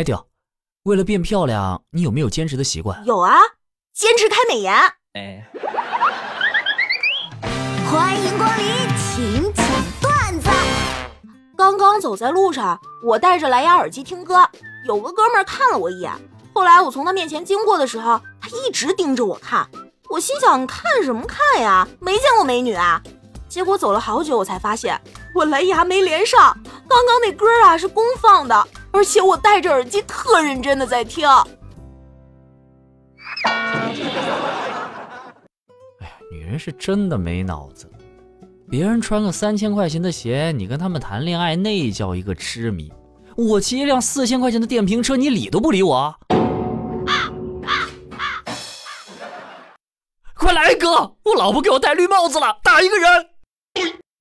哎，屌，为了变漂亮，你有没有坚持的习惯？有啊，坚持开美颜。哎，欢迎光临，请讲段子。刚刚走在路上，我戴着蓝牙耳机听歌，有个哥们儿看了我一眼。后来我从他面前经过的时候，他一直盯着我看。我心想，看什么看呀？没见过美女啊！结果走了好久，我才发现我蓝牙没连上。刚刚那歌啊是公放的，而且我戴着耳机特认真的在听。哎呀，女人是真的没脑子。别人穿个三千块钱的鞋，你跟他们谈恋爱，那叫一个痴迷。我骑一辆四千块钱的电瓶车，你理都不理我。啊啊啊快来哥，我老婆给我戴绿帽子了，打一个人。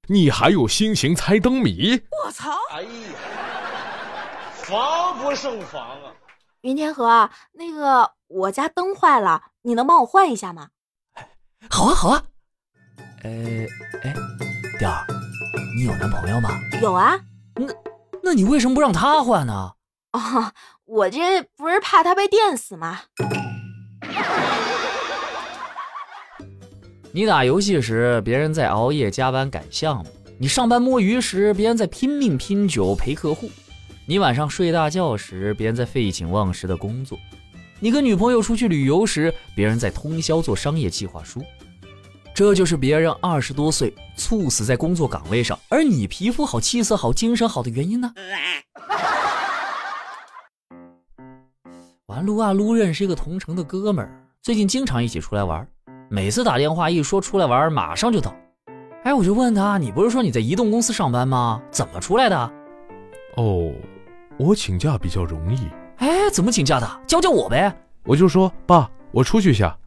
你还有心情猜灯谜？我操！哎呀，防不胜防啊！云天河，那个我家灯坏了，你能帮我换一下吗？好啊，好啊。呃，哎，点儿，你有男朋友吗？有啊。那，那你为什么不让他换呢？哦，我这不是怕他被电死吗？你打游戏时，别人在熬夜加班赶项目；你上班摸鱼时，别人在拼命拼酒陪客户；你晚上睡大觉时，别人在废寝忘食的工作；你跟女朋友出去旅游时，别人在通宵做商业计划书。这就是别人二十多岁猝死在工作岗位上，而你皮肤好、气色好、精神好的原因呢？完撸啊撸认识一个同城的哥们儿，最近经常一起出来玩。每次打电话一说出来玩，马上就到。哎，我就问他，你不是说你在移动公司上班吗？怎么出来的？哦，我请假比较容易。哎，怎么请假的？教教我呗。我就说爸，我出去一下。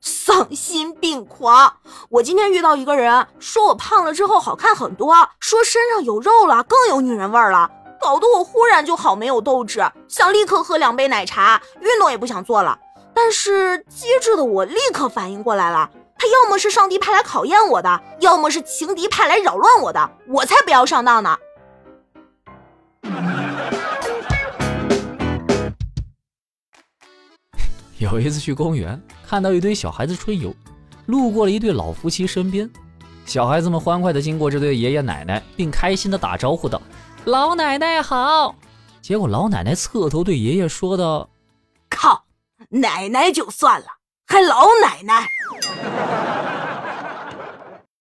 丧心病狂！我今天遇到一个人，说我胖了之后好看很多，说身上有肉了更有女人味了，搞得我忽然就好没有斗志，想立刻喝两杯奶茶，运动也不想做了。但是机智的我立刻反应过来了，他要么是上帝派来考验我的，要么是情敌派来扰乱我的，我才不要上当呢！有一次去公园，看到一堆小孩子春游，路过了一对老夫妻身边，小孩子们欢快的经过这对爷爷奶奶，并开心的打招呼道：“老奶奶好。”结果老奶奶侧头对爷爷说道：“靠！”奶奶就算了，还老奶奶。